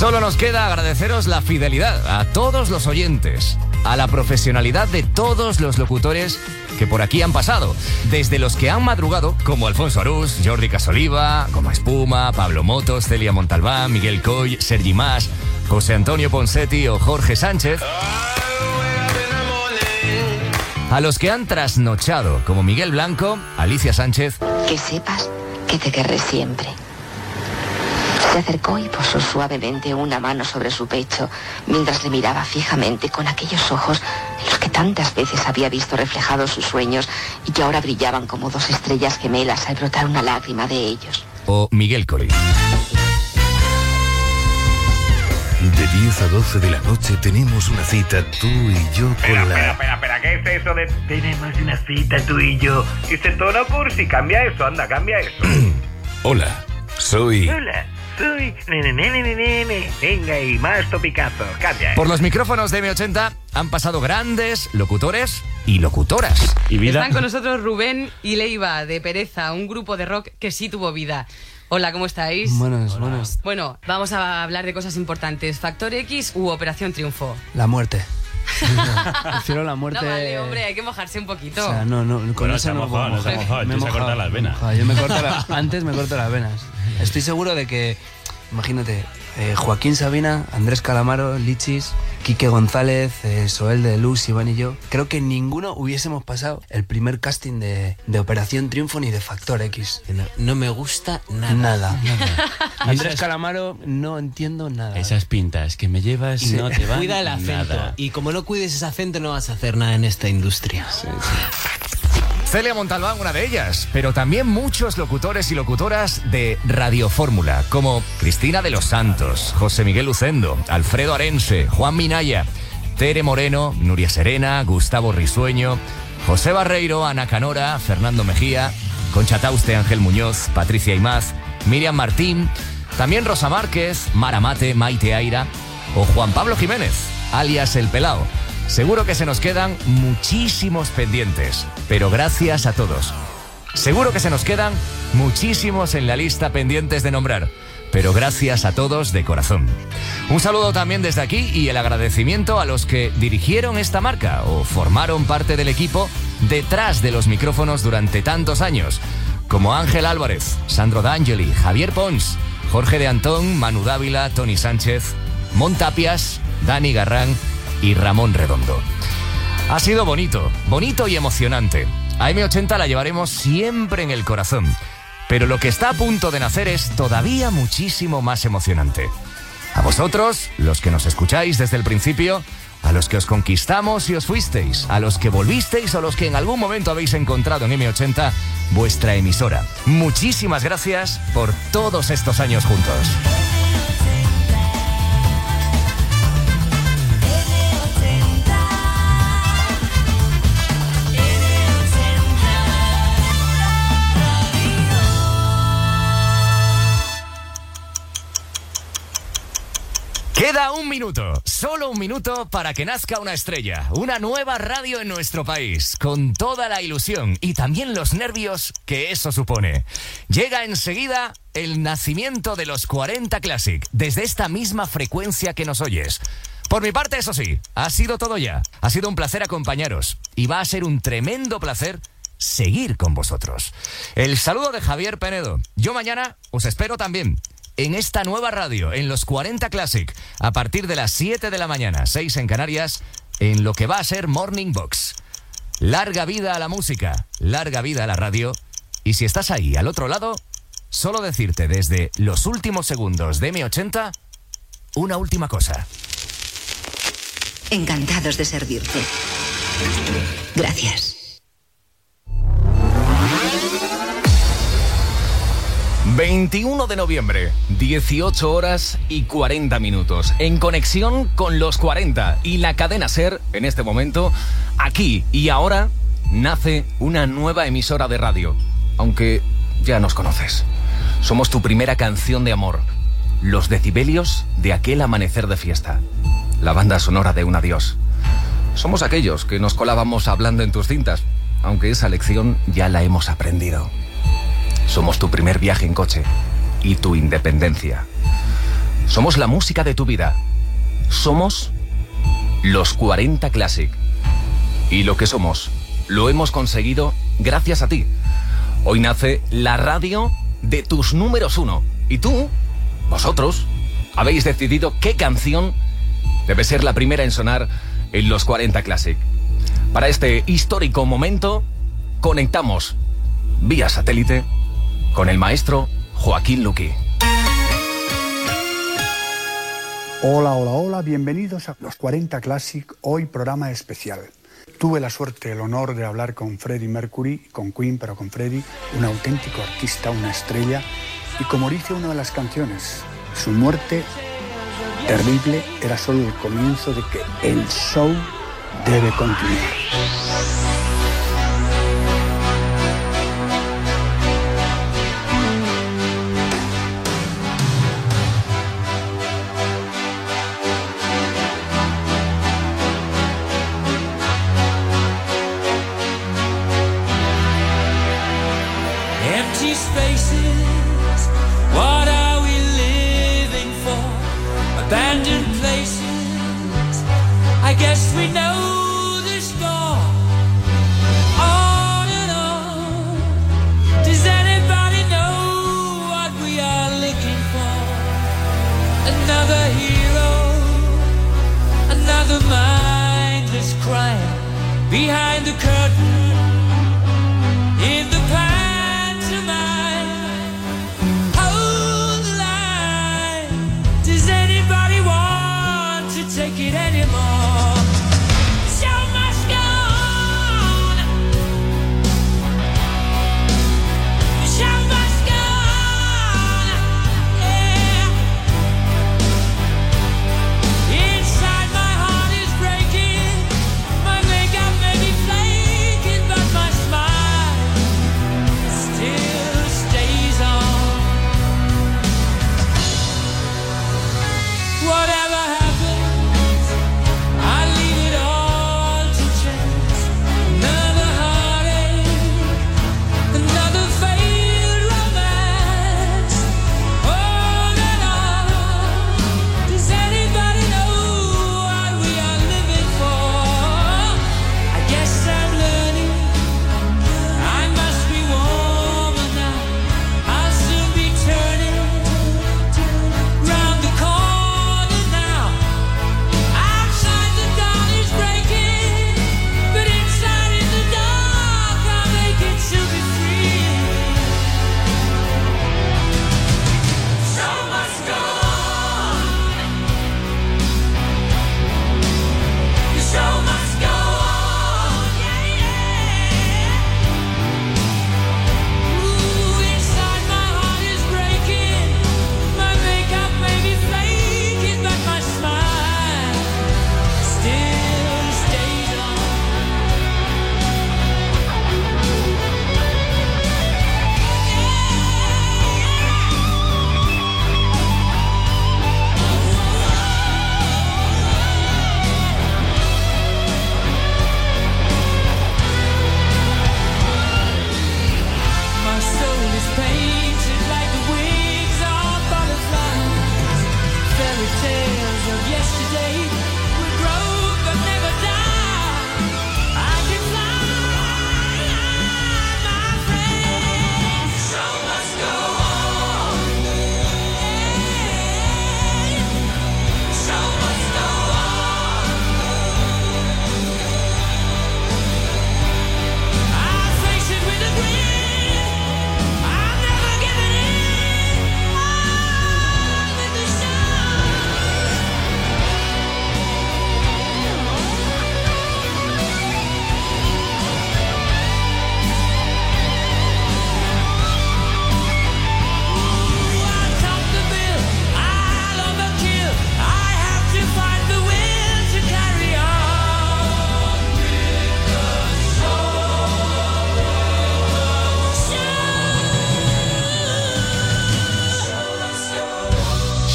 Solo nos queda agradeceros la fidelidad a todos los oyentes, a la profesionalidad de todos los locutores que por aquí han pasado, desde los que han madrugado, como Alfonso Arús, Jordi Casoliva, Goma Espuma, Pablo Motos, Celia Montalbán, Miguel Coy, Sergi Más, José Antonio Ponsetti o Jorge Sánchez. A los que han trasnochado, como Miguel Blanco, Alicia Sánchez. Que sepas que te querré siempre. Se acercó y posó suavemente una mano sobre su pecho mientras le miraba fijamente con aquellos ojos en los que tantas veces había visto reflejados sus sueños y que ahora brillaban como dos estrellas gemelas al brotar una lágrima de ellos. O Miguel Coli. De 10 a 12 de la noche tenemos una cita tú y yo con Espera, la... espera, espera, espera, ¿qué es eso de tenemos una cita tú y yo? Ese tono cursi, cambia eso, anda, cambia eso. Hola, soy... Hola, soy... Nene, nene, nene, nene. Venga, y más topicazos, cambia Por los micrófonos de M80 han pasado grandes locutores y locutoras. Y Están con nosotros Rubén y Leiva de Pereza, un grupo de rock que sí tuvo vida. Hola, ¿cómo estáis? Buenas, buenas. Bueno, vamos a hablar de cosas importantes. ¿Factor X u Operación Triunfo? La muerte. Prefiero la muerte. No vale, hombre, hay que mojarse un poquito. O sea, no, no, con Bueno, eso se ha no mojado, puedo no se ha mojar. mojado, Me he mojado, las venas. mojado. Yo me corto la- antes me corto las venas. Estoy seguro de que, imagínate, eh, Joaquín Sabina, Andrés Calamaro, Lichis, Quique González, eh, Soel de Luz, Iván y yo, creo que ninguno hubiésemos pasado el primer casting de, de Operación Triunfo ni de Factor X. No, no me gusta nada. Nada, nada. Andrés Calamaro, no entiendo nada. Esas pintas que me llevas no te van Cuida el acento. nada. Y como no cuides ese acento, no vas a hacer nada en esta industria. Celia Montalbán, una de ellas, pero también muchos locutores y locutoras de Radio Fórmula, como Cristina de los Santos, José Miguel Lucendo, Alfredo Arense, Juan Minaya, Tere Moreno, Nuria Serena, Gustavo Risueño, José Barreiro, Ana Canora, Fernando Mejía, Concha Tauste, Ángel Muñoz, Patricia Imaz, Miriam Martín, también Rosa Márquez, Mara Mate, Maite Aira o Juan Pablo Jiménez, alias El Pelao. Seguro que se nos quedan muchísimos pendientes, pero gracias a todos. Seguro que se nos quedan muchísimos en la lista pendientes de nombrar, pero gracias a todos de corazón. Un saludo también desde aquí y el agradecimiento a los que dirigieron esta marca o formaron parte del equipo detrás de los micrófonos durante tantos años, como Ángel Álvarez, Sandro D'Angeli, Javier Pons, Jorge de Antón, Manu Dávila, Tony Sánchez, Montapias, Dani Garrán y Ramón Redondo. Ha sido bonito, bonito y emocionante. A M80 la llevaremos siempre en el corazón. Pero lo que está a punto de nacer es todavía muchísimo más emocionante. A vosotros, los que nos escucháis desde el principio, a los que os conquistamos y os fuisteis, a los que volvisteis o los que en algún momento habéis encontrado en M80 vuestra emisora. Muchísimas gracias por todos estos años juntos. Queda un minuto, solo un minuto para que nazca una estrella, una nueva radio en nuestro país, con toda la ilusión y también los nervios que eso supone. Llega enseguida el nacimiento de los 40 Classic, desde esta misma frecuencia que nos oyes. Por mi parte, eso sí, ha sido todo ya. Ha sido un placer acompañaros y va a ser un tremendo placer seguir con vosotros. El saludo de Javier Penedo. Yo mañana os espero también en esta nueva radio, en los 40 Classic, a partir de las 7 de la mañana, 6 en Canarias, en lo que va a ser Morning Box. Larga vida a la música, larga vida a la radio. Y si estás ahí, al otro lado, solo decirte desde los últimos segundos de M80 una última cosa. Encantados de servirte. Gracias. 21 de noviembre, 18 horas y 40 minutos. En conexión con los 40 y la cadena Ser, en este momento, aquí y ahora, nace una nueva emisora de radio. Aunque ya nos conoces. Somos tu primera canción de amor. Los decibelios de aquel amanecer de fiesta. La banda sonora de un adiós. Somos aquellos que nos colábamos hablando en tus cintas, aunque esa lección ya la hemos aprendido. Somos tu primer viaje en coche y tu independencia. Somos la música de tu vida. Somos los 40 Classic. Y lo que somos, lo hemos conseguido gracias a ti. Hoy nace la radio de tus números uno. Y tú, vosotros, habéis decidido qué canción debe ser la primera en sonar en los 40 Classic. Para este histórico momento, conectamos vía satélite con el maestro Joaquín Luqui. Hola, hola, hola, bienvenidos a los 40 Classic, hoy programa especial. Tuve la suerte, el honor de hablar con Freddie Mercury, con Queen, pero con Freddie, un auténtico artista, una estrella, y como dice una de las canciones, su muerte terrible era solo el comienzo de que el show debe continuar. Take it anymore?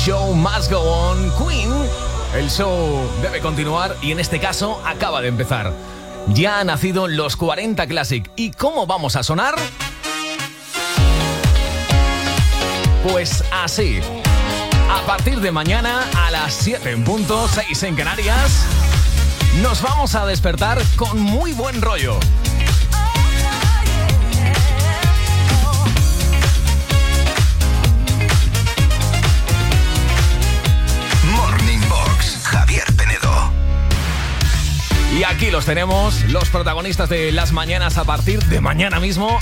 Show must go on, Queen. El show debe continuar y en este caso acaba de empezar. Ya han nacido los 40 Classic. ¿Y cómo vamos a sonar? Pues así. A partir de mañana a las 7 en punto, 6 en Canarias, nos vamos a despertar con muy buen rollo. Aquí los tenemos, los protagonistas de las mañanas a partir de mañana mismo.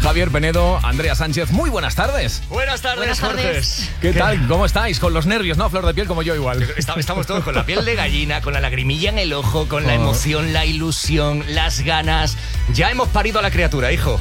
Javier Penedo, Andrea Sánchez, muy buenas tardes. Buenas tardes, Buenas Jorge. ¿Qué tal? ¿Cómo estáis? Con los nervios, ¿no? Flor de piel como yo igual. Esta- Estamos todos con la piel de gallina, con la lagrimilla en el ojo, con la Oh. emoción, la ilusión, las ganas. Ya hemos parido a la criatura, hijo.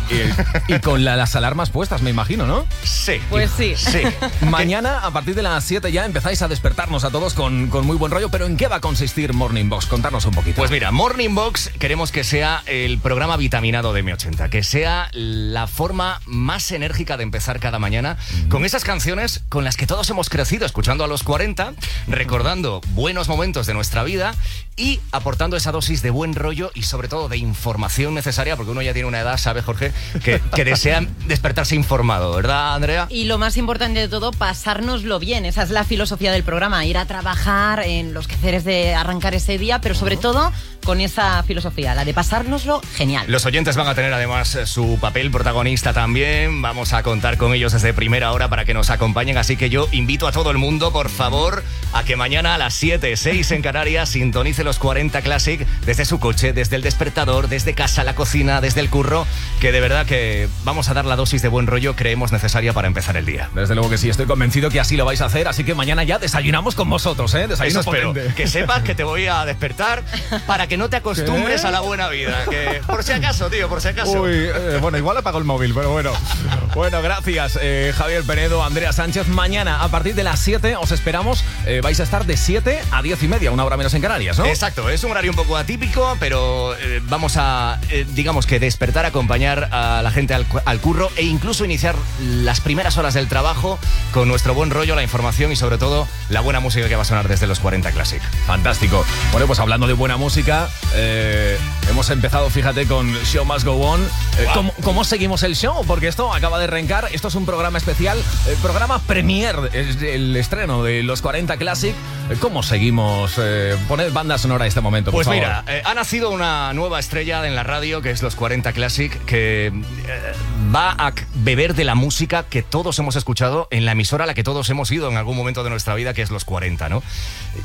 Y, y con la- las alarmas puestas, me imagino, ¿no? Sí. Pues sí. Sí. Mañana, a partir de las 7 ya empezáis a despertarnos a todos con, con muy buen rollo, pero ¿en qué va a consistir Morning Box? Contarnos un poquito. Pues mira, Morning Box queremos que sea el programa vitaminado de M80, que sea la forma más enérgica de empezar cada mañana con esas canciones con las que todos hemos crecido escuchando a los 40, recordando buenos momentos de nuestra vida y aportando esa dosis de buen rollo y sobre todo de información necesaria, porque uno ya tiene una edad, sabe Jorge, que, que desea despertarse informado, ¿verdad Andrea? Y lo más importante de todo, pasárnoslo bien. Esa es la filosofía del programa, ir a trabajar en los quehaceres de arrancar ese día, pero sobre todo con esa filosofía, la de pasárnoslo genial. Los oyentes van a tener además eh, su papel protagonista también. Vamos a contar con ellos desde primera hora para que nos acompañen. Así que yo invito a todo el mundo, por favor, a que mañana a las 7, 6 en Canarias sintonice los 40 Classic desde su coche, desde el despertador, desde casa, la cocina, desde el curro. Que de verdad que vamos a dar la dosis de buen rollo creemos necesaria para empezar el día. Desde luego que sí, estoy convencido que así lo vais a hacer, así que mañana ya desayunamos con vosotros, ¿eh? Desayuno Eso espero. potente. Que sepas que te voy a despertar para que no te acostumbres ¿Qué? a la buena vida. Que por si acaso, tío, por si acaso. Uy, eh, bueno, igual apago el móvil, pero bueno. Bueno, gracias, eh, Javier Penedo, Andrea Sánchez. Mañana, a partir de las 7, os esperamos. Eh, vais a estar de 7 a 10 y media, una hora menos en Canarias, ¿no? Exacto, es un horario un poco atípico, pero eh, vamos a, eh, digamos que despertar, acompañar a la gente al, al curro e incluso iniciar las primeras horas del trabajo con nuestro buen rollo, la información y sobre todo la buena música que va a sonar desde los 40 Classic. Fantástico. Bueno, pues hablando de buena música, eh, hemos empezado, fíjate, con Show Must Go On. Eh, Wow. ¿cómo, cómo seguimos el show? Porque esto acaba de arrancar. Esto es un programa especial, eh, programa premier, es el estreno de los 40 Classic. ¿Cómo seguimos? Poned banda sonora a este momento, por Pues favor. mira, ha nacido una nueva estrella en la radio que es los 40 Classic, que va a beber de la música que todos hemos escuchado en la emisora a la que todos hemos ido en algún momento de nuestra vida, que es los 40, ¿no?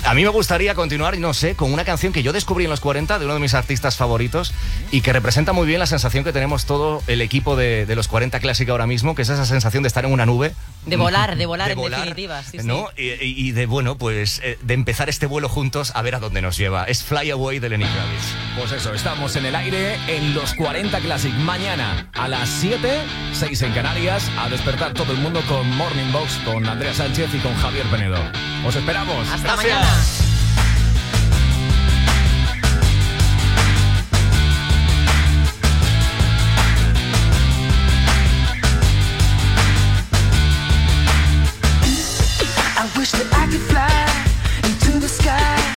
A mí me gustaría continuar, no sé, con una canción que yo descubrí en los 40 de uno de mis artistas favoritos y que representa muy bien la sensación que tenemos todo el equipo de, de los 40 Classic ahora mismo, que es esa sensación de estar en una nube. De volar, de volar De en volar, definitiva. Sí, sí. ¿no? Y, y- y de, bueno, pues eh, de empezar este vuelo juntos a ver a dónde nos lleva. Es Fly Away de Lenny Kravitz. Pues eso, estamos en el aire en los 40 Classic. Mañana a las 7, 6 en Canarias, a despertar todo el mundo con Morning Box, con Andrea Sánchez y con Javier Penedo. Os esperamos. Hasta mañana.